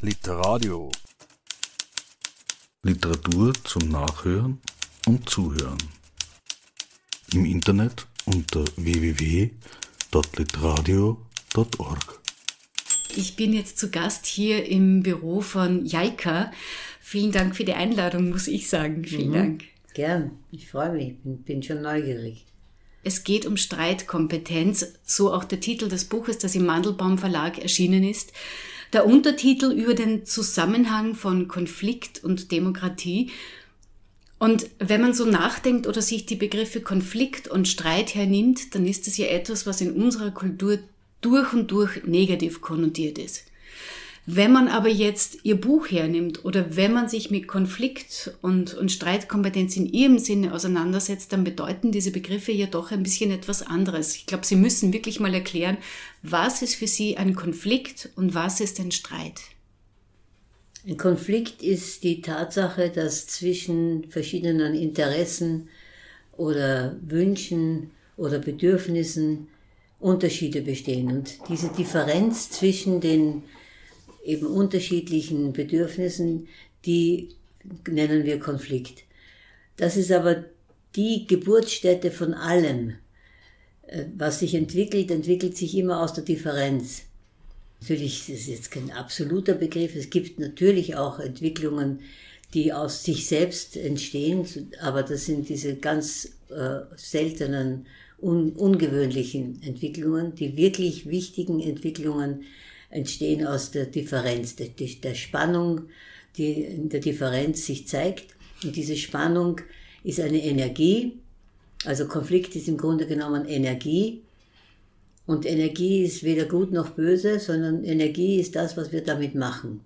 Literadio. Literatur zum Nachhören und Zuhören. Im Internet unter www.literadio.org. Ich bin jetzt zu Gast hier im Büro von Jaika. Vielen Dank für die Einladung, muss ich sagen. Vielen Mhm. Dank. Gern, ich freue mich, bin, bin schon neugierig. Es geht um Streitkompetenz, so auch der Titel des Buches, das im Mandelbaum Verlag erschienen ist. Der Untertitel über den Zusammenhang von Konflikt und Demokratie. Und wenn man so nachdenkt oder sich die Begriffe Konflikt und Streit hernimmt, dann ist es ja etwas, was in unserer Kultur durch und durch negativ konnotiert ist. Wenn man aber jetzt Ihr Buch hernimmt oder wenn man sich mit Konflikt und, und Streitkompetenz in Ihrem Sinne auseinandersetzt, dann bedeuten diese Begriffe ja doch ein bisschen etwas anderes. Ich glaube, Sie müssen wirklich mal erklären, was ist für Sie ein Konflikt und was ist ein Streit? Ein Konflikt ist die Tatsache, dass zwischen verschiedenen Interessen oder Wünschen oder Bedürfnissen Unterschiede bestehen. Und diese Differenz zwischen den eben unterschiedlichen Bedürfnissen, die nennen wir Konflikt. Das ist aber die Geburtsstätte von allem. Äh, Was sich entwickelt, entwickelt sich immer aus der Differenz. Natürlich das ist jetzt kein absoluter Begriff. Es gibt natürlich auch Entwicklungen, die aus sich selbst entstehen, aber das sind diese ganz äh, seltenen, un ungewöhnlichen Entwicklungen. Die wirklich wichtigen Entwicklungen entstehen aus der Differenz, der, der Spannung, die in der Differenz sich zeigt. Und diese Spannung ist eine Energie. Also Konflikt ist im Grunde genommen Energie. Und Energie ist weder gut noch böse, sondern Energie ist das, was wir damit machen.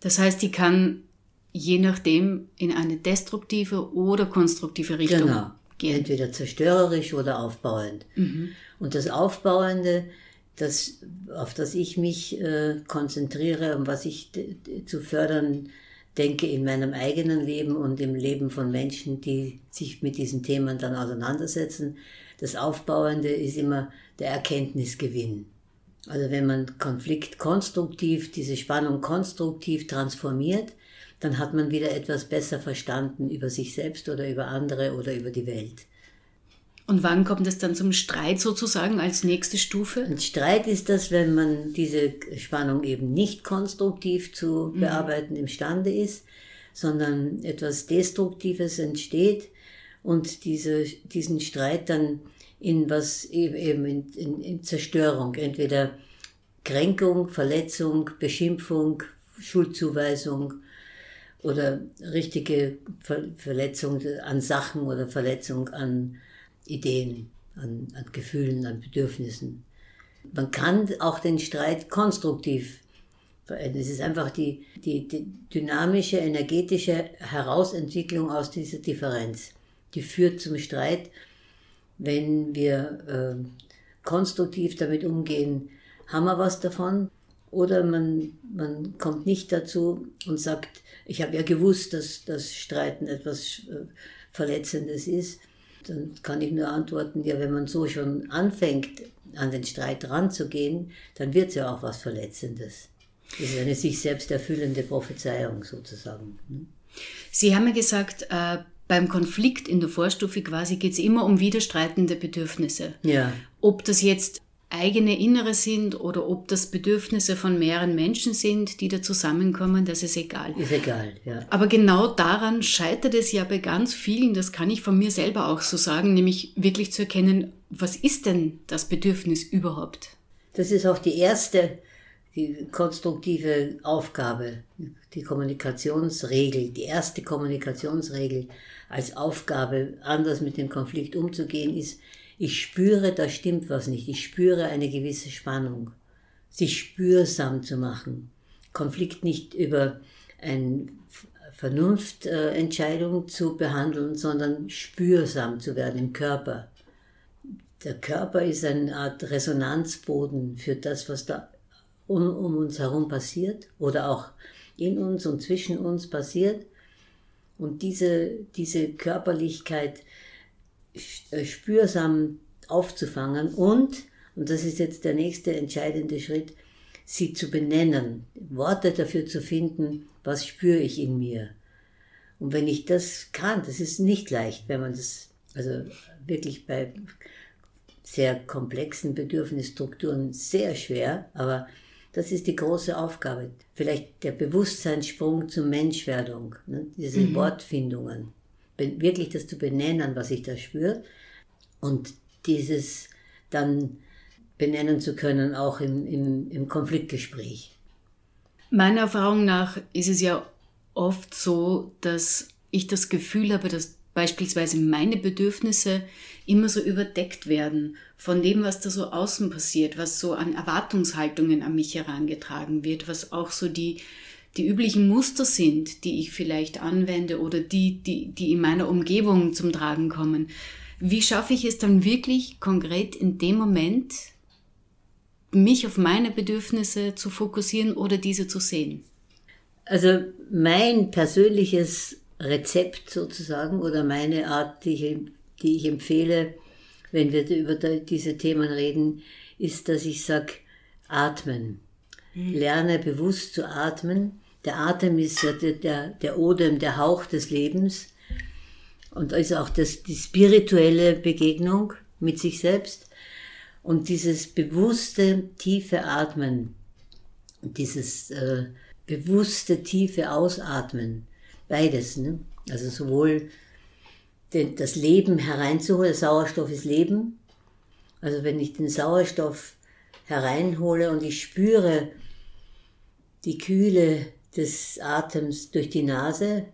Das heißt, die kann je nachdem in eine destruktive oder konstruktive Richtung genau. gehen. Entweder zerstörerisch oder aufbauend. Mhm. Und das Aufbauende, das, auf das ich mich äh, konzentriere und was ich zu fördern denke in meinem eigenen Leben und im Leben von Menschen, die sich mit diesen Themen dann auseinandersetzen, das Aufbauende ist immer der Erkenntnisgewinn. Also wenn man Konflikt konstruktiv, diese Spannung konstruktiv transformiert, dann hat man wieder etwas besser verstanden über sich selbst oder über andere oder über die Welt. Und wann kommt es dann zum Streit sozusagen als nächste Stufe? Ein Streit ist das, wenn man diese Spannung eben nicht konstruktiv zu mhm. bearbeiten imstande ist, sondern etwas Destruktives entsteht und diese, diesen Streit dann in was eben in, in, in Zerstörung, entweder Kränkung, Verletzung, Beschimpfung, Schuldzuweisung oder richtige Ver Verletzung an Sachen oder Verletzung an Ideen, an, an Gefühlen, an Bedürfnissen. Man kann auch den Streit konstruktiv verändern. Es ist einfach die, die, die dynamische, energetische Herausentwicklung aus dieser Differenz. Die führt zum Streit, wenn wir äh, konstruktiv damit umgehen, haben wir was davon. Oder man, man kommt nicht dazu und sagt, ich habe ja gewusst, dass das Streiten etwas äh, Verletzendes ist dann kann ich nur antworten, ja, wenn man so schon anfängt, an den Streit ranzugehen, dann wird es ja auch was Verletzendes. Das ist eine sich selbst erfüllende Prophezeiung sozusagen. hm? Sie haben ja gesagt, äh, beim Konflikt in der Vorstufe quasi geht es immer um widerstreitende Bedürfnisse. Ja. Ob das jetzt eigene Innere sind oder ob das Bedürfnisse von mehreren Menschen sind, die da zusammenkommen, das ist egal. Ist egal, ja. Aber genau daran scheitert es ja bei ganz vielen, das kann ich von mir selber auch so sagen, nämlich wirklich zu erkennen, was ist denn das Bedürfnis überhaupt? Das ist auch die erste, die konstruktive Aufgabe, die Kommunikationsregel, die erste Kommunikationsregel als Aufgabe, anders mit dem Konflikt umzugehen, ist, ich spüre, da stimmt was nicht. Ich spüre eine gewisse Spannung. Sich spürsam zu machen. Konflikt nicht über eine Vernunftentscheidung zu behandeln, sondern spürsam zu werden im Körper. Der Körper ist eine Art Resonanzboden für das, was da um, um uns herum passiert oder auch in uns und zwischen uns passiert. Und diese, diese Körperlichkeit spürsam aufzufangen und, und das ist jetzt der nächste entscheidende Schritt, sie zu benennen, Worte dafür zu finden, was spüre ich in mir. Und wenn ich das kann, das ist nicht leicht, wenn man das, also wirklich bei sehr komplexen Bedürfnisstrukturen sehr schwer, aber das ist die große Aufgabe. Vielleicht der Bewusstseinssprung zur Menschwerdung, ne? diese mhm. Wortfindungen. Wirklich das zu benennen, was ich da spüre. Und dieses dann benennen zu können, auch im, im, im Konfliktgespräch. Meiner Erfahrung nach ist es ja oft so, dass ich das Gefühl habe, dass beispielsweise meine Bedürfnisse immer so überdeckt werden von dem, was da so außen passiert, was so an Erwartungshaltungen an mich herangetragen wird, was auch so die, die üblichen Muster sind, die ich vielleicht anwende oder die, die, die in meiner Umgebung zum Tragen kommen. Wie schaffe ich es dann wirklich konkret in dem Moment, mich auf meine Bedürfnisse zu fokussieren oder diese zu sehen? Also mein persönliches Rezept sozusagen oder meine Art, die ich, die ich empfehle, wenn wir über diese Themen reden, ist, dass ich sage, atmen. Mhm. Lerne bewusst zu atmen. Der Atem ist ja der, der, der Odem, der Hauch des Lebens und ist auch das, die spirituelle Begegnung mit sich selbst. Und dieses bewusste, tiefe Atmen, dieses äh, bewusste, tiefe Ausatmen, beides. Ne? Also sowohl den, das Leben hereinzuholen, Sauerstoff ist Leben. Also wenn ich den Sauerstoff hereinhole und ich spüre die Kühle des Atems durch die Nase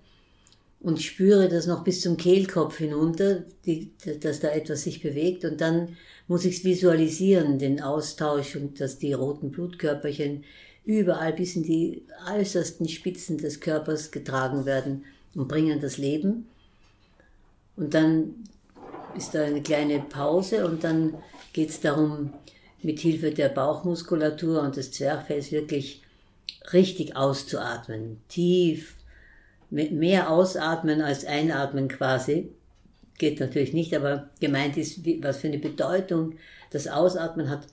und spüre das noch bis zum Kehlkopf hinunter, die, dass da etwas sich bewegt und dann muss ich es visualisieren, den Austausch und dass die roten Blutkörperchen überall bis in die äußersten Spitzen des Körpers getragen werden und bringen das Leben. Und dann ist da eine kleine Pause und dann geht es darum, mit Hilfe der Bauchmuskulatur und des Zwerchfells wirklich richtig auszuatmen. Tief, mehr ausatmen als einatmen quasi. Geht natürlich nicht, aber gemeint ist, was für eine Bedeutung das Ausatmen hat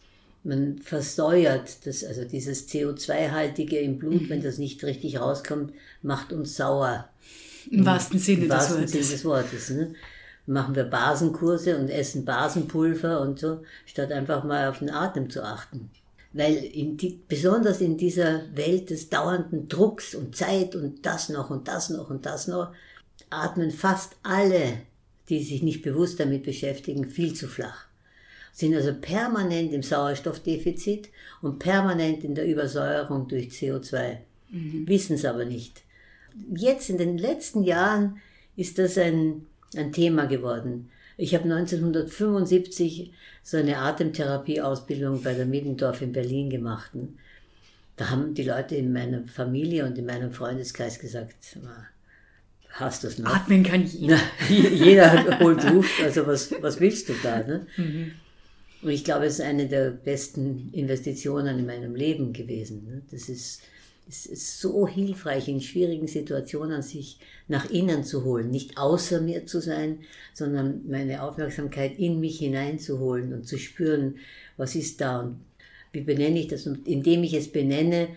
man versäuert das, also dieses CO2-haltige im Blut, mhm. wenn das nicht richtig rauskommt, macht uns sauer. Im wahrsten Sinne, Im wahrsten des, Sinne des Wortes. Ne? Machen wir Basenkurse und essen Basenpulver und so, statt einfach mal auf den Atem zu achten. Weil in die, besonders in dieser Welt des dauernden Drucks und Zeit und das noch und das noch und das noch, atmen fast alle, die sich nicht bewusst damit beschäftigen, viel zu flach sind also permanent im Sauerstoffdefizit und permanent in der Übersäuerung durch CO2. Mhm. Wissen es aber nicht. Jetzt in den letzten Jahren ist das ein, ein Thema geworden. Ich habe 1975 so eine Atemtherapieausbildung bei der Middendorf in Berlin gemacht. Da haben die Leute in meiner Familie und in meinem Freundeskreis gesagt, hast du es noch? Atmen kann jeder. jeder holt Luft, also was, was willst du da? Ne? Mhm. Und ich glaube, es ist eine der besten Investitionen in meinem Leben gewesen. Ne? Das ist, es ist so hilfreich, in schwierigen Situationen sich nach innen zu holen, nicht außer mir zu sein, sondern meine Aufmerksamkeit in mich hineinzuholen und zu spüren, was ist da und wie benenne ich das. Und indem ich es benenne,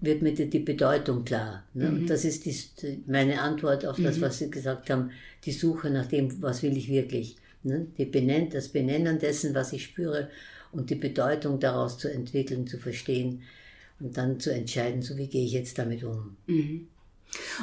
wird mir die Bedeutung klar. Ne? Mhm. Und das ist die, meine Antwort auf das, mhm. was Sie gesagt haben, die Suche nach dem, was will ich wirklich. Ne? Die benennt, das Benennen dessen, was ich spüre und die Bedeutung daraus zu entwickeln, zu verstehen und dann zu entscheiden, so wie gehe ich jetzt damit um. Mhm.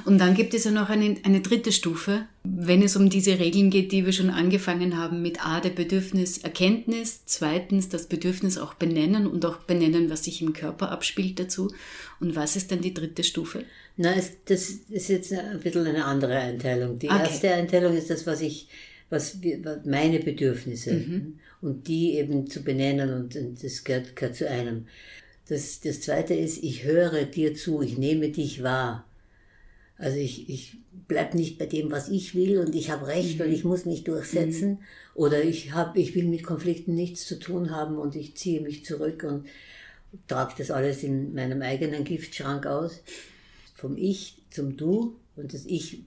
Und dann gibt es ja noch eine, eine dritte Stufe, wenn es um diese Regeln geht, die wir schon angefangen haben mit A, der Bedürfniserkenntnis, zweitens das Bedürfnis auch benennen und auch benennen, was sich im Körper abspielt dazu. Und was ist dann die dritte Stufe? Na, es, das ist jetzt ein bisschen eine andere Einteilung. Die okay. erste Einteilung ist das, was ich was, was meine Bedürfnisse mhm. und die eben zu benennen und, und das gehört, gehört zu einem. Das, das zweite ist, ich höre dir zu, ich nehme dich wahr. Also ich, ich bleib nicht bei dem, was ich will und ich habe Recht mhm. und ich muss mich durchsetzen mhm. oder ich, hab, ich will mit Konflikten nichts zu tun haben und ich ziehe mich zurück und trage das alles in meinem eigenen Giftschrank aus. Vom Ich zum Du und das Ich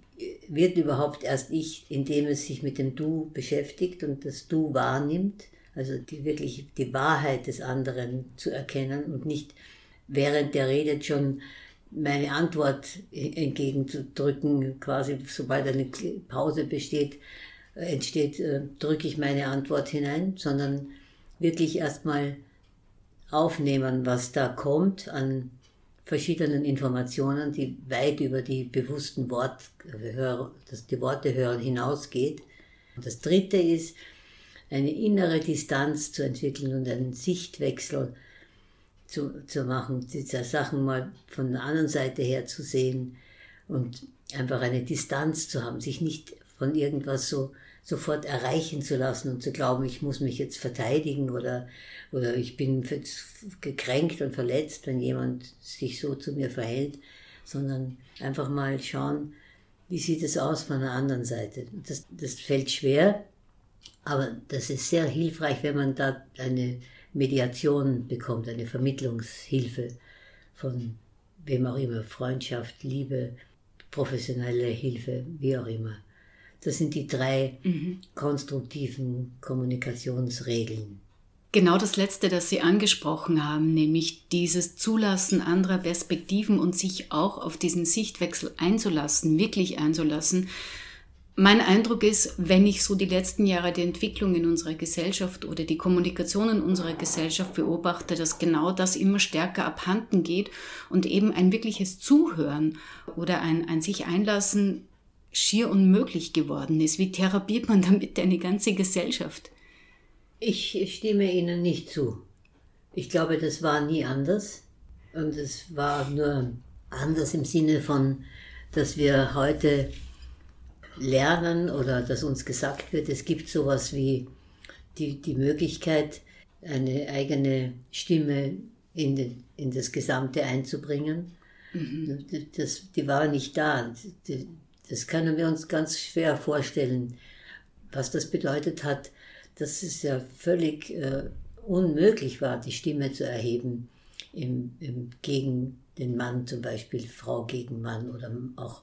wird überhaupt erst ich, indem es sich mit dem Du beschäftigt und das Du wahrnimmt, also die wirklich die Wahrheit des anderen zu erkennen und nicht während der redet schon meine Antwort entgegenzudrücken, quasi sobald eine Pause besteht, entsteht, äh, drücke ich meine Antwort hinein, sondern wirklich erstmal aufnehmen, was da kommt an verschiedenen Informationen, die weit über die bewussten Wort, die Worte hören hinausgeht. Und das dritte ist, eine innere Distanz zu entwickeln und einen Sichtwechsel zu, zu machen, diese Sachen mal von der anderen Seite her zu sehen und einfach eine Distanz zu haben, sich nicht von irgendwas so sofort erreichen zu lassen und zu glauben, ich muss mich jetzt verteidigen oder, oder ich bin gekränkt und verletzt, wenn jemand sich so zu mir verhält, sondern einfach mal schauen, wie sieht es aus von der anderen Seite. Das, das fällt schwer, aber das ist sehr hilfreich, wenn man da eine Mediation bekommt, eine Vermittlungshilfe von wem auch immer, Freundschaft, Liebe, professionelle Hilfe, wie auch immer. Das sind die drei mhm. konstruktiven Kommunikationsregeln. Genau das Letzte, das Sie angesprochen haben, nämlich dieses Zulassen anderer Perspektiven und sich auch auf diesen Sichtwechsel einzulassen, wirklich einzulassen. Mein Eindruck ist, wenn ich so die letzten Jahre die Entwicklung in unserer Gesellschaft oder die Kommunikation in unserer Gesellschaft beobachte, dass genau das immer stärker abhanden geht und eben ein wirkliches Zuhören oder ein, ein sich einlassen schier unmöglich geworden ist. Wie therapiert man damit eine ganze Gesellschaft? Ich stimme Ihnen nicht zu. Ich glaube, das war nie anders. Und es war nur anders im Sinne von, dass wir heute lernen oder dass uns gesagt wird, es gibt sowas wie die, die Möglichkeit, eine eigene Stimme in, den, in das Gesamte einzubringen. Mhm. Das, die war nicht da. Das können wir uns ganz schwer vorstellen, was das bedeutet hat, dass es ja völlig äh, unmöglich war, die Stimme zu erheben im, im, gegen den Mann, zum Beispiel Frau gegen Mann oder auch,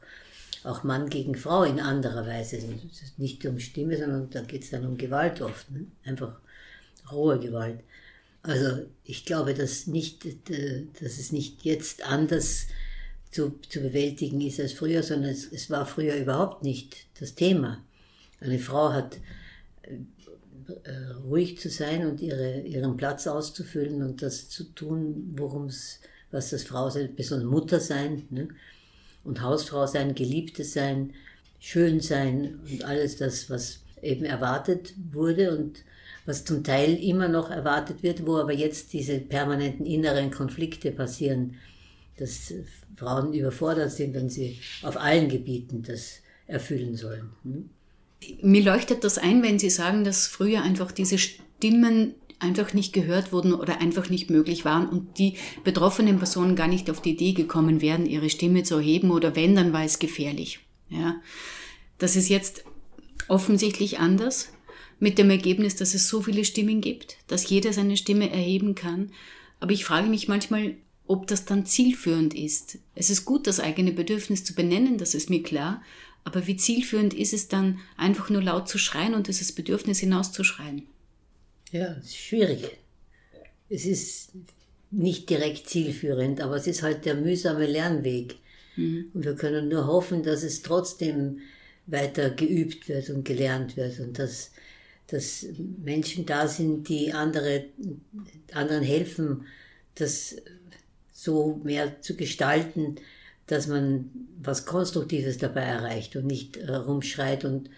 auch Mann gegen Frau in anderer Weise. Nicht um Stimme, sondern da geht es dann um Gewalt oft, ne? einfach rohe Gewalt. Also ich glaube, dass, nicht, dass es nicht jetzt anders zu, zu bewältigen ist als früher, sondern es, es war früher überhaupt nicht das Thema. Eine Frau hat äh, ruhig zu sein und ihre, ihren Platz auszufüllen und das zu tun, worum es, was das Frau sein, besonders Mutter sein ne? Und Hausfrau sein, Geliebte sein, schön sein und alles das, was eben erwartet wurde und was zum Teil immer noch erwartet wird, wo aber jetzt diese permanenten inneren Konflikte passieren dass Frauen überfordert sind, wenn sie auf allen Gebieten das erfüllen sollen. Hm? Mir leuchtet das ein, wenn Sie sagen, dass früher einfach diese Stimmen einfach nicht gehört wurden oder einfach nicht möglich waren und die betroffenen Personen gar nicht auf die Idee gekommen wären, ihre Stimme zu erheben oder wenn, dann war es gefährlich. Ja. Das ist jetzt offensichtlich anders mit dem Ergebnis, dass es so viele Stimmen gibt, dass jeder seine Stimme erheben kann. Aber ich frage mich manchmal, ob das dann zielführend ist. Es ist gut, das eigene Bedürfnis zu benennen, das ist mir klar, aber wie zielführend ist es dann, einfach nur laut zu schreien und dieses Bedürfnis hinauszuschreien? Ja, es ist schwierig. Es ist nicht direkt zielführend, aber es ist halt der mühsame Lernweg. Mhm. Und wir können nur hoffen, dass es trotzdem weiter geübt wird und gelernt wird und dass, dass Menschen da sind, die andere, anderen helfen, das so mehr zu gestalten, dass man was Konstruktives dabei erreicht und nicht äh, rumschreit und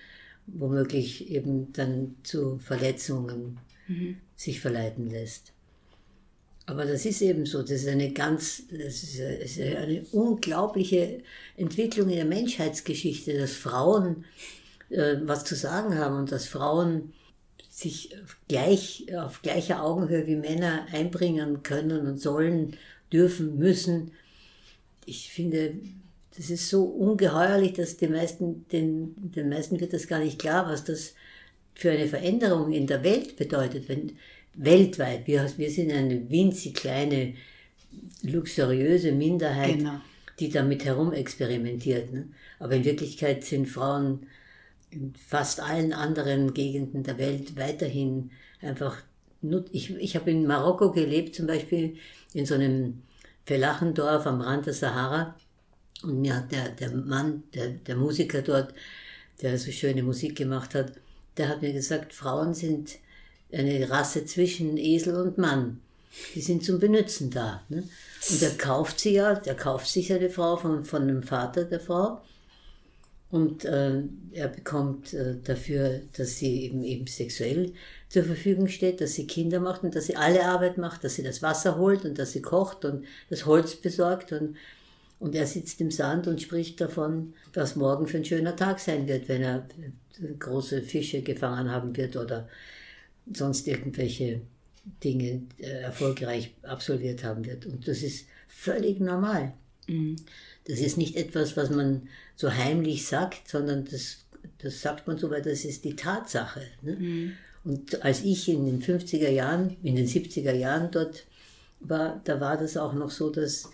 womöglich eben dann zu Verletzungen mhm. sich verleiten lässt. Aber das ist eben so, das ist eine ganz, das ist eine unglaubliche Entwicklung in der Menschheitsgeschichte, dass Frauen äh, was zu sagen haben und dass Frauen sich gleich, auf gleicher Augenhöhe wie Männer einbringen können und sollen dürfen, müssen. Ich finde, das ist so ungeheuerlich, dass den meisten, den, den meisten wird das gar nicht klar, was das für eine Veränderung in der Welt bedeutet, wenn weltweit, wir, wir sind eine winzig kleine, luxuriöse Minderheit, genau. die damit herumexperimentiert. Ne? Aber in Wirklichkeit sind Frauen in fast allen anderen Gegenden der Welt weiterhin einfach ich, ich habe in Marokko gelebt, zum Beispiel in so einem Felachendorf am Rand der Sahara. Und mir hat der, der Mann, der, der Musiker dort, der so schöne Musik gemacht hat, der hat mir gesagt, Frauen sind eine Rasse zwischen Esel und Mann. Die sind zum Benutzen da. Ne? Und er kauft sie ja, der kauft sich eine Frau von, von dem Vater der Frau. Und äh, er bekommt äh, dafür, dass sie eben, eben sexuell zur Verfügung steht, dass sie Kinder macht und dass sie alle Arbeit macht, dass sie das Wasser holt und dass sie kocht und das Holz besorgt. Und, und er sitzt im Sand und spricht davon, was morgen für ein schöner Tag sein wird, wenn er große Fische gefangen haben wird oder sonst irgendwelche Dinge äh, erfolgreich absolviert haben wird. Und das ist völlig normal. Mhm. Das ist nicht etwas, was man so heimlich sagt, sondern das, das sagt man so, weil das ist die Tatsache. Ne? Mhm. Und als ich in den 50er Jahren, in den 70er Jahren dort war, da war das auch noch so, dass,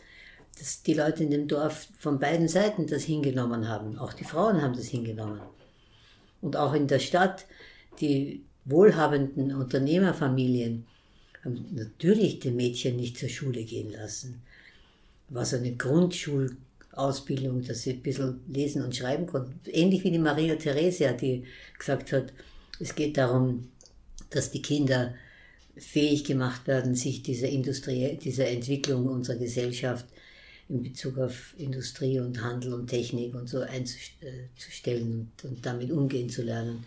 dass die Leute in dem Dorf von beiden Seiten das hingenommen haben. Auch die Frauen haben das hingenommen. Und auch in der Stadt, die wohlhabenden Unternehmerfamilien, haben natürlich die Mädchen nicht zur Schule gehen lassen. War so eine Grundschulausbildung, dass sie ein bisschen lesen und schreiben konnten. Ähnlich wie die Maria Theresia, die gesagt hat, es geht darum, dass die Kinder fähig gemacht werden, sich dieser Industrie, dieser Entwicklung unserer Gesellschaft in Bezug auf Industrie und Handel und Technik und so einzustellen und, und damit umgehen zu lernen.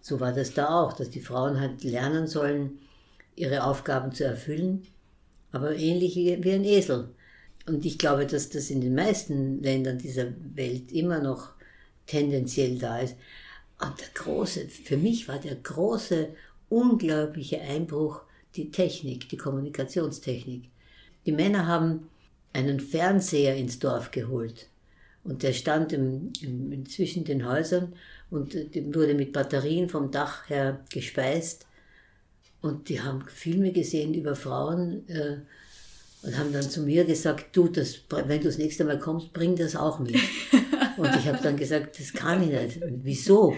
So war das da auch, dass die Frauen halt lernen sollen, ihre Aufgaben zu erfüllen, aber ähnlich wie, ein Esel. Und ich glaube, dass das in den meisten Ländern dieser Welt immer noch tendenziell da ist. Und der große, für mich war der große, unglaubliche Einbruch die Technik, die Kommunikationstechnik. Die Männer haben einen Fernseher ins Dorf geholt. Und der stand im, im, zwischen den Häusern und wurde mit Batterien vom Dach her gespeist. Und die haben Filme gesehen über Frauen äh, und haben dann zu mir gesagt, du, das, wenn du das nächste Mal kommst, bring das auch mit. und ich habe dann gesagt, das kann ich nicht. Und wieso?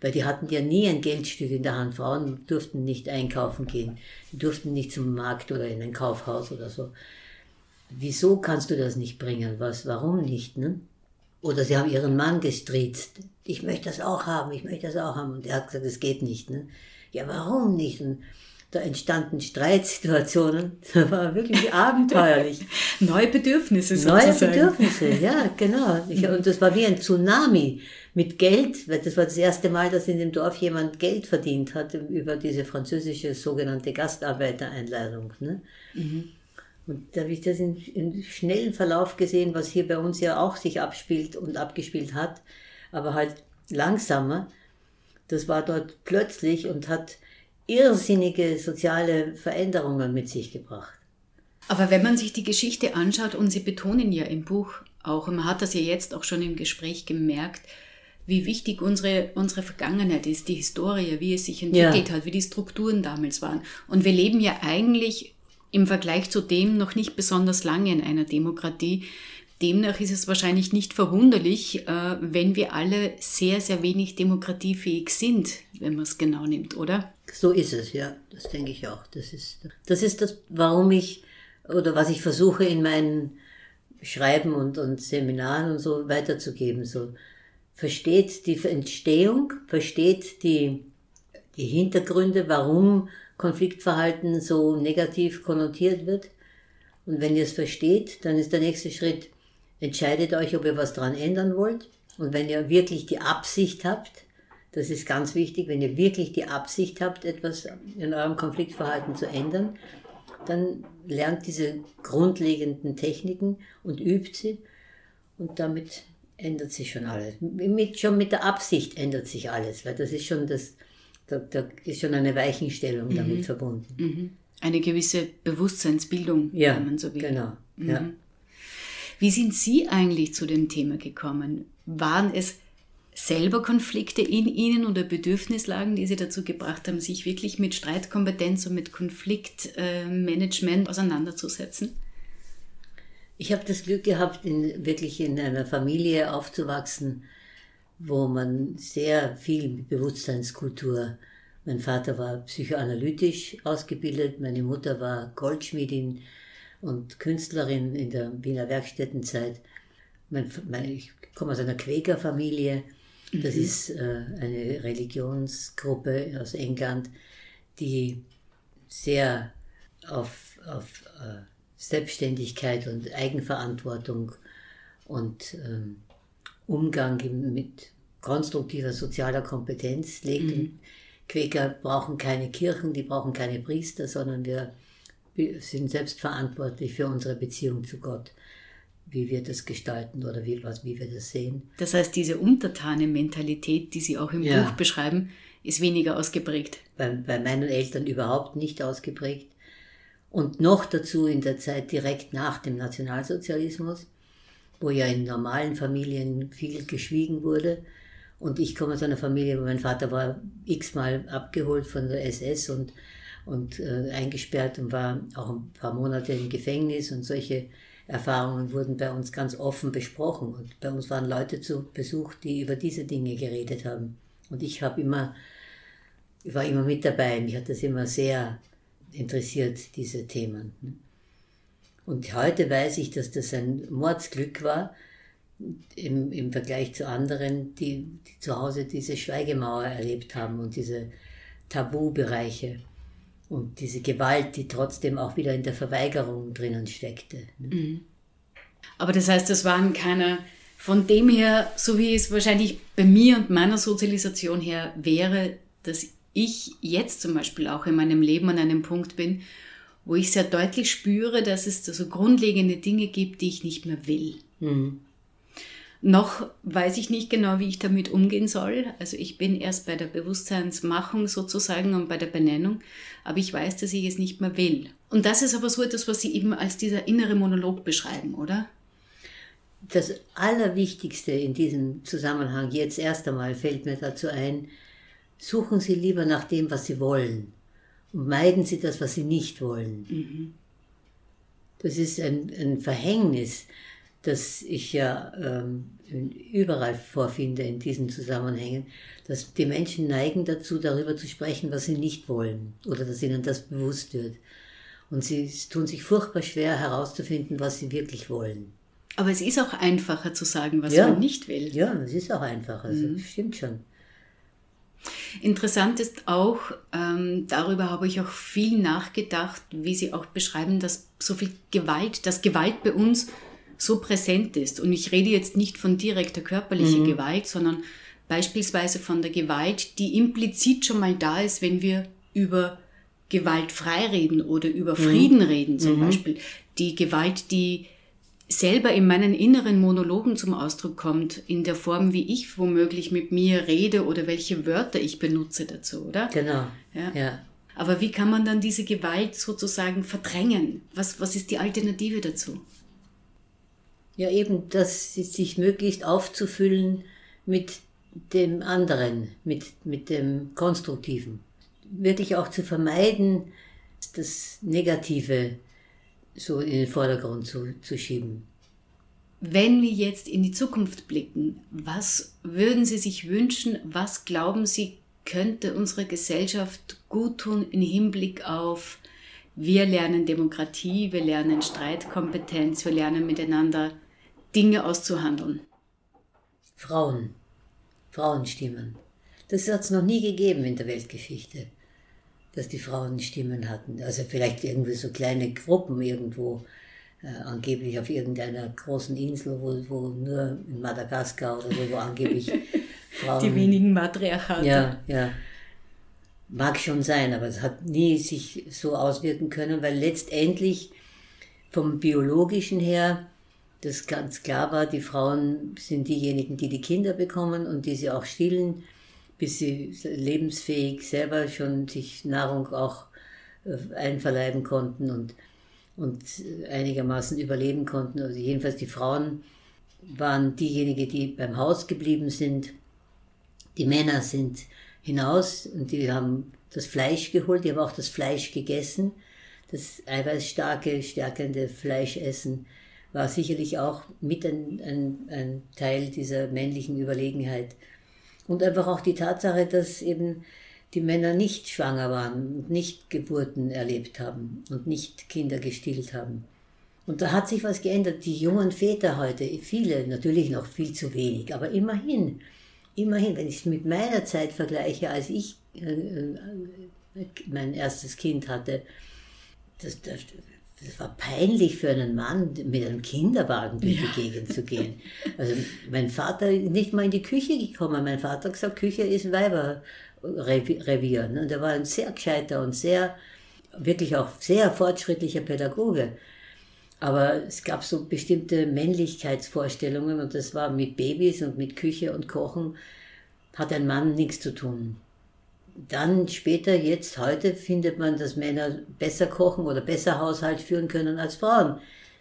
Weil die hatten ja nie ein Geldstück in der Hand. Frauen durften nicht einkaufen gehen. Die durften nicht zum Markt oder in ein Kaufhaus oder so. Wieso kannst du das nicht bringen? Was, warum nicht? Ne? Oder sie haben ihren Mann gestriezt. Ich möchte das auch haben, ich möchte das auch haben. Und er hat gesagt, es geht nicht. Ne? Ja, warum nicht? Und da entstanden Streitsituationen. Das war wirklich abenteuerlich. Neue Bedürfnisse sozusagen. Neue Bedürfnisse, ja, genau. Ich, und das war wie ein Tsunami mit Geld, weil das war das erste Mal, dass in dem Dorf jemand Geld verdient hat über diese französische sogenannte Gastarbeitereinladung. Ne? Mhm. Und da habe ich das in, in schnellen Verlauf gesehen, was hier bei uns ja auch sich abspielt und abgespielt hat, aber halt langsamer. Das war dort plötzlich und hat irrsinnige soziale Veränderungen mit sich gebracht. Aber wenn man sich die Geschichte anschaut, und Sie betonen ja im Buch auch, und man hat das ja jetzt auch schon im Gespräch gemerkt, wie wichtig unsere, unsere Vergangenheit ist, die Historie, wie es sich entwickelt ja. hat, wie die Strukturen damals waren. Und wir leben ja eigentlich im Vergleich zu dem noch nicht besonders lange in einer Demokratie. Demnach ist es wahrscheinlich nicht verwunderlich, äh, wenn wir alle sehr, sehr wenig demokratiefähig sind, wenn man es genau nimmt, oder? So ist es, ja. Das denke ich auch. Das ist das, ist das warum ich oder was ich versuche in meinen Schreiben und, und Seminaren und so weiterzugeben. So versteht die Entstehung, versteht die, die Hintergründe, warum Konfliktverhalten so negativ konnotiert wird. Und wenn ihr es versteht, dann ist der nächste Schritt, entscheidet euch, ob ihr was dran ändern wollt. Und wenn ihr wirklich die Absicht habt, das ist ganz wichtig, wenn ihr wirklich die Absicht habt, etwas in eurem Konfliktverhalten zu ändern, dann lernt diese grundlegenden Techniken und übt sie und damit ändert sich schon alles. Mit, schon mit der Absicht ändert sich alles, weil das ist schon das, da, da ist schon eine Weichenstellung mhm. damit verbunden. Mhm. Eine gewisse Bewusstseinsbildung, ja, wenn man so will. Genau. Mhm. Ja. Wie sind Sie eigentlich zu dem Thema gekommen? Waren es selber Konflikte in Ihnen oder Bedürfnislagen, die Sie dazu gebracht haben, sich wirklich mit Streitkompetenz und mit Konfliktmanagement auseinanderzusetzen? Ich habe das Glück gehabt, in, wirklich in einer Familie aufzuwachsen, wo man sehr viel Bewusstseinskultur. Mein Vater war psychoanalytisch ausgebildet, meine Mutter war Goldschmiedin und Künstlerin in der Wiener Werkstättenzeit. Mein, mein, ich komme aus einer Quäkerfamilie. Das mhm. ist äh, eine Religionsgruppe aus England, die sehr auf, auf äh, Selbstständigkeit und Eigenverantwortung und ähm, Umgang mit konstruktiver sozialer Kompetenz legt. Mhm. Quäker brauchen keine Kirchen, die brauchen keine Priester, sondern wir, sind selbst verantwortlich für unsere Beziehung zu Gott wie wir das gestalten oder wie, was, wie wir das sehen. Das heißt, diese Untertanen-Mentalität, die Sie auch im ja. Buch beschreiben, ist weniger ausgeprägt. Bei, bei meinen Eltern überhaupt nicht ausgeprägt. Und noch dazu in der Zeit direkt nach dem Nationalsozialismus, wo ja in normalen Familien viel geschwiegen wurde. Und ich komme aus einer Familie, wo mein Vater war x-mal abgeholt von der SS und, und äh, eingesperrt und war auch ein paar Monate im Gefängnis und solche Erfahrungen wurden bei uns ganz offen besprochen. Und bei uns waren Leute zu Besuch, die über diese Dinge geredet haben. Und ich habe immer, ich war immer mit dabei. Mich hat das immer sehr interessiert, diese Themen. Und heute weiß ich, dass das ein Mordsglück war, im, im Vergleich zu anderen, die, die zu Hause diese Schweigemauer erlebt haben und diese Tabubereiche und diese Gewalt, die trotzdem auch wieder in der Verweigerung drinnen steckte. Mhm. Aber das heißt, das waren keine, von dem her, so wie es wahrscheinlich bei mir und meiner Sozialisation her wäre, dass ich jetzt zum Beispiel auch in meinem Leben an einem Punkt bin, wo ich sehr deutlich spüre, dass es so grundlegende Dinge gibt, die ich nicht mehr will. Mhm. Noch weiß ich nicht genau, wie ich damit umgehen soll. Also ich bin erst bei der Bewusstseinsmachung sozusagen und bei der Benennung, aber ich weiß, dass ich es nicht mehr will. Und das ist aber so etwas, was Sie eben als dieser innere Monolog beschreiben, oder? Das Allerwichtigste in diesem Zusammenhang, jetzt erst einmal fällt mir dazu ein, suchen Sie lieber nach dem, was Sie wollen meiden Sie das, was Sie nicht wollen. Mhm. Das ist ein, ein Verhängnis, das ich ja ähm, überall vorfinde in diesen Zusammenhängen, dass die Menschen neigen dazu, darüber zu sprechen, was sie nicht wollen oder dass ihnen das bewusst wird. Und sie tun sich furchtbar schwer herauszufinden, was sie wirklich wollen. Aber es ist auch einfacher zu sagen, was ja. man nicht will. Ja, es ist auch einfacher, also, mhm. stimmt schon. Interessant ist auch, ähm, darüber habe ich auch viel nachgedacht, wie Sie auch beschreiben, dass so viel Gewalt, dass Gewalt bei uns so präsent ist. Und ich rede jetzt nicht von direkter körperlicher mhm. Gewalt, sondern beispielsweise von der Gewalt, die implizit schon mal da ist, wenn wir über Gewalt frei reden oder über mhm. Frieden mhm. reden zum mhm. Beispiel. Die Gewalt, die selber in meinen inneren Monologen zum Ausdruck kommt, in der Form, wie ich womöglich mit mir rede oder welche Wörter ich benutze dazu, oder? Genau. Ja. ja. Aber wie kann man dann diese Gewalt sozusagen verdrängen? Was, was ist die Alternative dazu? Ja, eben, das sich möglichst aufzufüllen mit dem anderen, mit, mit dem Konstruktiven. Wirklich auch zu vermeiden, das Negative so in den Vordergrund zu, zu schieben. Wenn wir jetzt in die Zukunft blicken, was würden Sie sich wünschen, was glauben Sie, könnte unsere Gesellschaft gut tun im Hinblick auf, wir lernen Demokratie, wir lernen Streitkompetenz, wir lernen miteinander Dinge auszuhandeln. Frauen, Frauenstimmen. Das hat es noch nie gegeben in der Weltgeschichte, dass die Frauen Stimmen hatten. Also vielleicht irgendwie so kleine Gruppen irgendwo, äh, angeblich auf irgendeiner großen Insel, wo, wo nur in Madagaskar oder so, wo angeblich Frauen. Die wenigen Matriarchate. Ja, ja. Mag schon sein, aber es hat nie sich so auswirken können, weil letztendlich vom biologischen her das ganz klar war, die Frauen sind diejenigen, die die Kinder bekommen und die sie auch stillen, bis sie lebensfähig selber schon sich Nahrung auch äh, einverleiben konnten und, und einigermaßen überleben konnten. Also jedenfalls die Frauen waren diejenigen, die beim Haus geblieben sind. Die Männer sind hinaus und die haben das Fleisch geholt, die haben auch das Fleisch gegessen, das eiweißstarke, stärkende Fleischessen war sicherlich auch mit ein, ein, ein Teil dieser männlichen Überlegenheit. Und einfach auch die Tatsache, dass eben die Männer nicht schwanger waren und nicht Geburten erlebt haben und nicht Kinder gestillt haben. Und da hat sich was geändert. Die jungen Väter heute, viele, natürlich noch viel zu wenig, aber immerhin, immerhin, wenn ich es mit meiner Zeit vergleiche, als ich äh, äh, mein erstes Kind hatte, das, das, das war peinlich für einen Mann, mit einem Kinderwagen durch ja. die Gegend zu gehen. Also mein Vater nicht mal in die Küche gekommen. Mein Vater hat gesagt, Küche ist Weiberrevier. Ne? Und er war ein sehr gescheiter und sehr, wirklich auch sehr fortschrittlicher Pädagoge. Aber es gab so bestimmte Männlichkeitsvorstellungen und das war mit Babys und mit Küche und Kochen hat ein Mann nichts zu tun. Dann später, jetzt, heute findet man, dass Männer besser kochen oder besser Haushalt führen können als Frauen.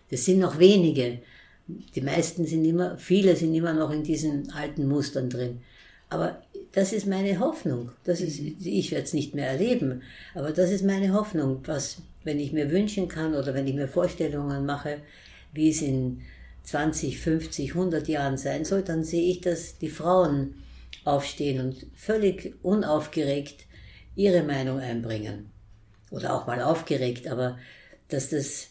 Das sind noch wenige. Die meisten sind immer, viele sind immer noch in diesen alten Mustern drin. Aber das ist meine Hoffnung. Das ist, ich werde es nicht mehr erleben, aber das ist meine Hoffnung, was, wenn ich mir wünschen kann oder wenn ich mir Vorstellungen mache, wie es in 20, 50, 100 Jahren sein soll, dann sehe ich, dass die Frauen aufstehen und völlig unaufgeregt ihre Meinung einbringen. Oder auch mal aufgeregt, aber dass das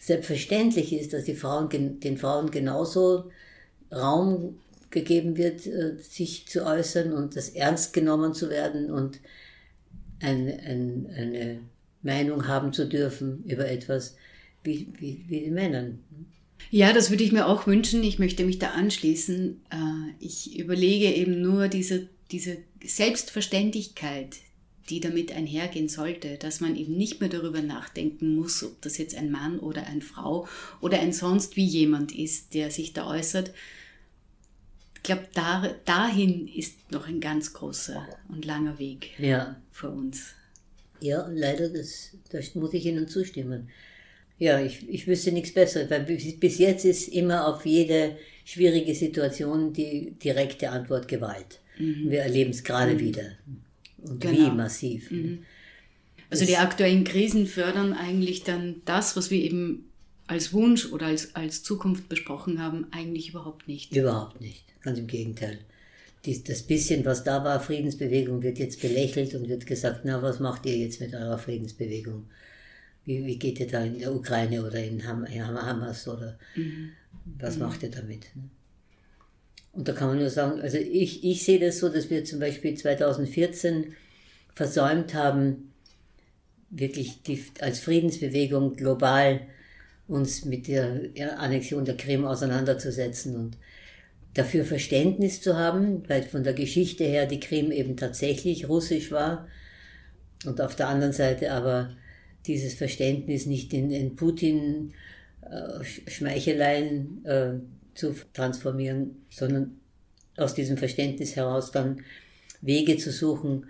selbstverständlich ist, dass die Frauen, den Frauen genauso Raum gegeben wird, äh, sich zu äußern und das ernst genommen zu werden und ein, ein, eine Meinung haben zu dürfen über etwas wie, wie, wie die Männern. Ja, das würde ich mir auch wünschen. Ich möchte mich da anschließen. Äh, ich überlege eben nur diese, diese Selbstverständlichkeit, die damit einhergehen sollte, dass man eben nicht mehr darüber nachdenken muss, ob das jetzt ein Mann oder eine Frau oder ein sonst wie jemand ist, der sich da äußert. Ich glaube, da, dahin ist noch ein ganz großer und langer Weg ja. für uns. Ja, leider, das, das muss ich Ihnen zustimmen. Ja, ich, ich wüsste nichts Besseres, weil bis jetzt ist immer auf jede schwierige Situation die direkte Antwort Gewalt. Mhm. Wir erleben es gerade mhm. wieder. Und genau. wie massiv. Mhm. Also die aktuellen Krisen fördern eigentlich dann das, was wir eben als Wunsch oder als, als Zukunft besprochen haben, eigentlich überhaupt nicht. Überhaupt nicht. Ganz im Gegenteil. Dies, das bisschen, was da war, Friedensbewegung, wird jetzt belächelt und wird gesagt, na, was macht ihr jetzt mit eurer Friedensbewegung? Wie, wie geht ihr da in der Ukraine oder in Ham Hamas oder mhm. was mhm. macht ihr damit? Ne? Und da kann man nur sagen, also ich, ich sehe das so, dass wir zum Beispiel 2014 versäumt haben, wirklich die, als Friedensbewegung global uns mit der Annexion der Krim auseinanderzusetzen und dafür Verständnis zu haben, weil von der Geschichte her die Krim eben tatsächlich russisch war und auf der anderen Seite aber dieses Verständnis nicht in, in Putin äh, äh, zu transformieren, sondern aus diesem Verständnis heraus dann Wege zu suchen,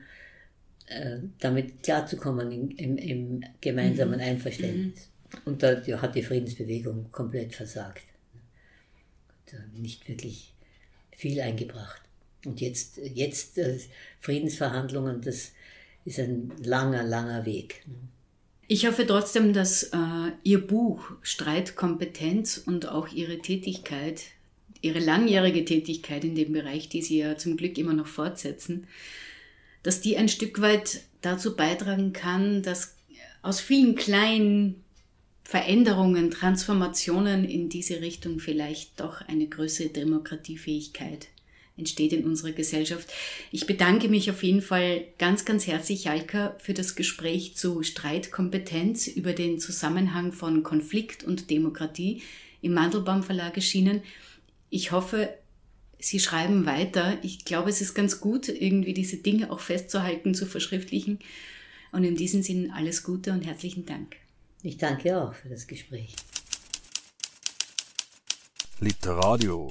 äh, damit klarzukommen im, im, im gemeinsamen mhm. Einverständnis. Mhm. Und da hat die Friedensbewegung komplett versagt. Nicht wirklich viel eingebracht. Und jetzt, jetzt äh, Friedensverhandlungen, das ist ein langer, langer Weg. Ich hoffe trotzdem, dass äh, Ihr Buch Streitkompetenz und auch Ihre Tätigkeit, Ihre langjährige Tätigkeit in dem Bereich, die Sie ja zum Glück immer noch fortsetzen, dass die ein Stück weit dazu beitragen kann, dass aus vielen kleinen Veränderungen, Transformationen in diese Richtung vielleicht doch eine größere Demokratiefähigkeit entsteht in unserer Gesellschaft. Ich bedanke mich auf jeden Fall ganz, ganz herzlich, Jalka, für das Gespräch zu Streitkompetenz über den Zusammenhang von Konflikt und Demokratie im Mandelbaum Verlag erschienen. Ich hoffe, Sie schreiben weiter. Ich glaube, es ist ganz gut, irgendwie diese Dinge auch festzuhalten, zu verschriftlichen. Und in diesem Sinn alles Gute und herzlichen Dank. Ich danke auch für das Gespräch. Literadio